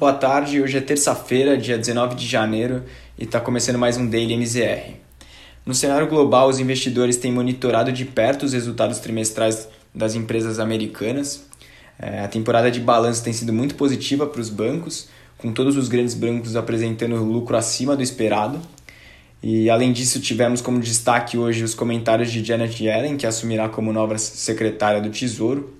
Boa tarde, hoje é terça-feira, dia 19 de janeiro, e está começando mais um Daily MZR. No cenário global, os investidores têm monitorado de perto os resultados trimestrais das empresas americanas. É, a temporada de balanço tem sido muito positiva para os bancos, com todos os grandes bancos apresentando lucro acima do esperado. E além disso, tivemos como destaque hoje os comentários de Janet Yellen, que assumirá como nova secretária do Tesouro.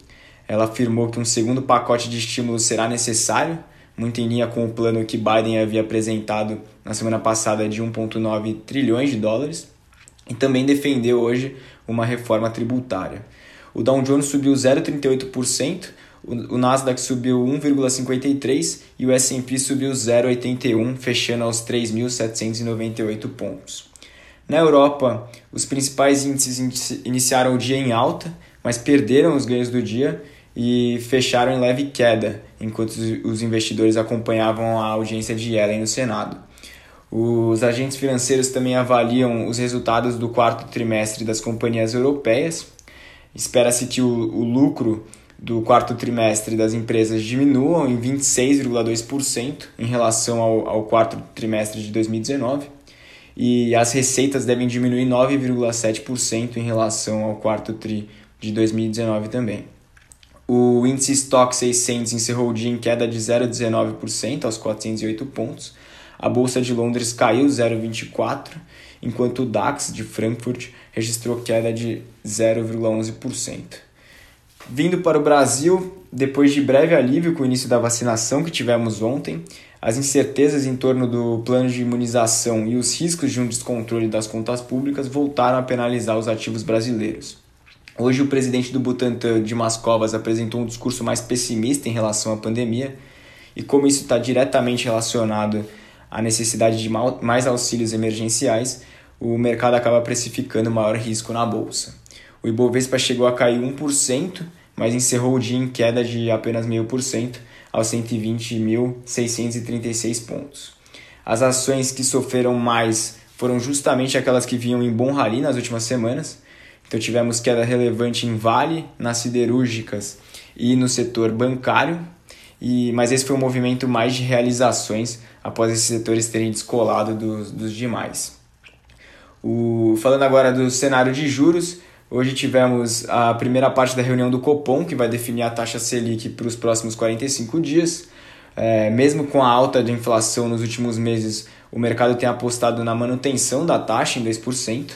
Ela afirmou que um segundo pacote de estímulos será necessário muito em linha com o plano que Biden havia apresentado na semana passada de 1,9 trilhões de dólares, e também defendeu hoje uma reforma tributária. O Dow Jones subiu 0,38%, o Nasdaq subiu 1,53% e o S&P subiu 0,81%, fechando aos 3.798 pontos. Na Europa, os principais índices iniciaram o dia em alta, mas perderam os ganhos do dia e fecharam em leve queda, enquanto os investidores acompanhavam a audiência de Yellen no Senado. Os agentes financeiros também avaliam os resultados do quarto trimestre das companhias europeias. Espera-se que o, o lucro do quarto trimestre das empresas diminua em 26,2% em relação ao, ao quarto trimestre de 2019 e as receitas devem diminuir 9,7% em relação ao quarto tri de 2019 também. O índice Stock 600 encerrou o dia em queda de 0,19% aos 408 pontos. A bolsa de Londres caiu 0,24%, enquanto o DAX de Frankfurt registrou queda de 0,11%. Vindo para o Brasil, depois de breve alívio com o início da vacinação que tivemos ontem, as incertezas em torno do plano de imunização e os riscos de um descontrole das contas públicas voltaram a penalizar os ativos brasileiros. Hoje, o presidente do Butantan, Dimas Covas, apresentou um discurso mais pessimista em relação à pandemia, e como isso está diretamente relacionado à necessidade de mais auxílios emergenciais, o mercado acaba precificando maior risco na bolsa. O Ibovespa chegou a cair 1%, mas encerrou o dia em queda de apenas 0,5% aos 120.636 pontos. As ações que sofreram mais foram justamente aquelas que vinham em bom rally nas últimas semanas, então tivemos queda relevante em Vale, nas siderúrgicas e no setor bancário, e, mas esse foi um movimento mais de realizações após esses setores terem descolado dos, dos demais. O, falando agora do cenário de juros, hoje tivemos a primeira parte da reunião do Copom, que vai definir a taxa Selic para os próximos 45 dias. É, mesmo com a alta de inflação nos últimos meses, o mercado tem apostado na manutenção da taxa em 2%.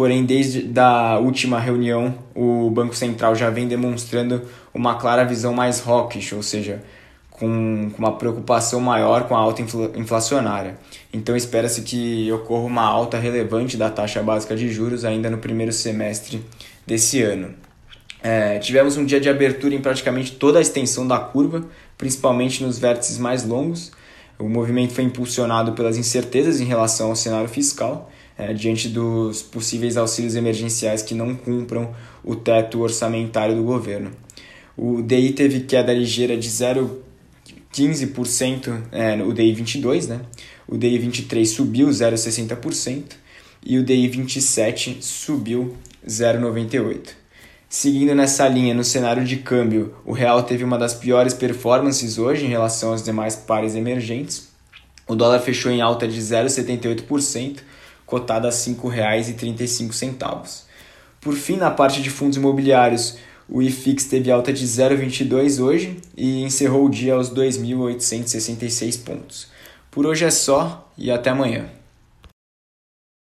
Porém, desde a última reunião, o Banco Central já vem demonstrando uma clara visão mais hawkish, ou seja, com, uma preocupação maior com a alta inflacionária. Então, espera-se que ocorra uma alta relevante da taxa básica de juros ainda no primeiro semestre desse ano. É, tivemos um dia de abertura em praticamente toda a extensão da curva, principalmente nos vértices mais longos. O movimento foi impulsionado pelas incertezas em relação ao cenário fiscal é, diante dos possíveis auxílios emergenciais que não cumpram o teto orçamentário do governo. O DI teve queda ligeira de 0,15%, é, o DI 22, né? o DI 23 subiu 0,60% e o DI 27 subiu 0,98%. Seguindo nessa linha, no cenário de câmbio, o real teve uma das piores performances hoje em relação aos demais pares emergentes. O dólar fechou em alta de 0,78%, cotada a R$ 5,35. Por fim, na parte de fundos imobiliários, o IFIX teve alta de 0,22 hoje e encerrou o dia aos 2.866 pontos. Por hoje é só e até amanhã.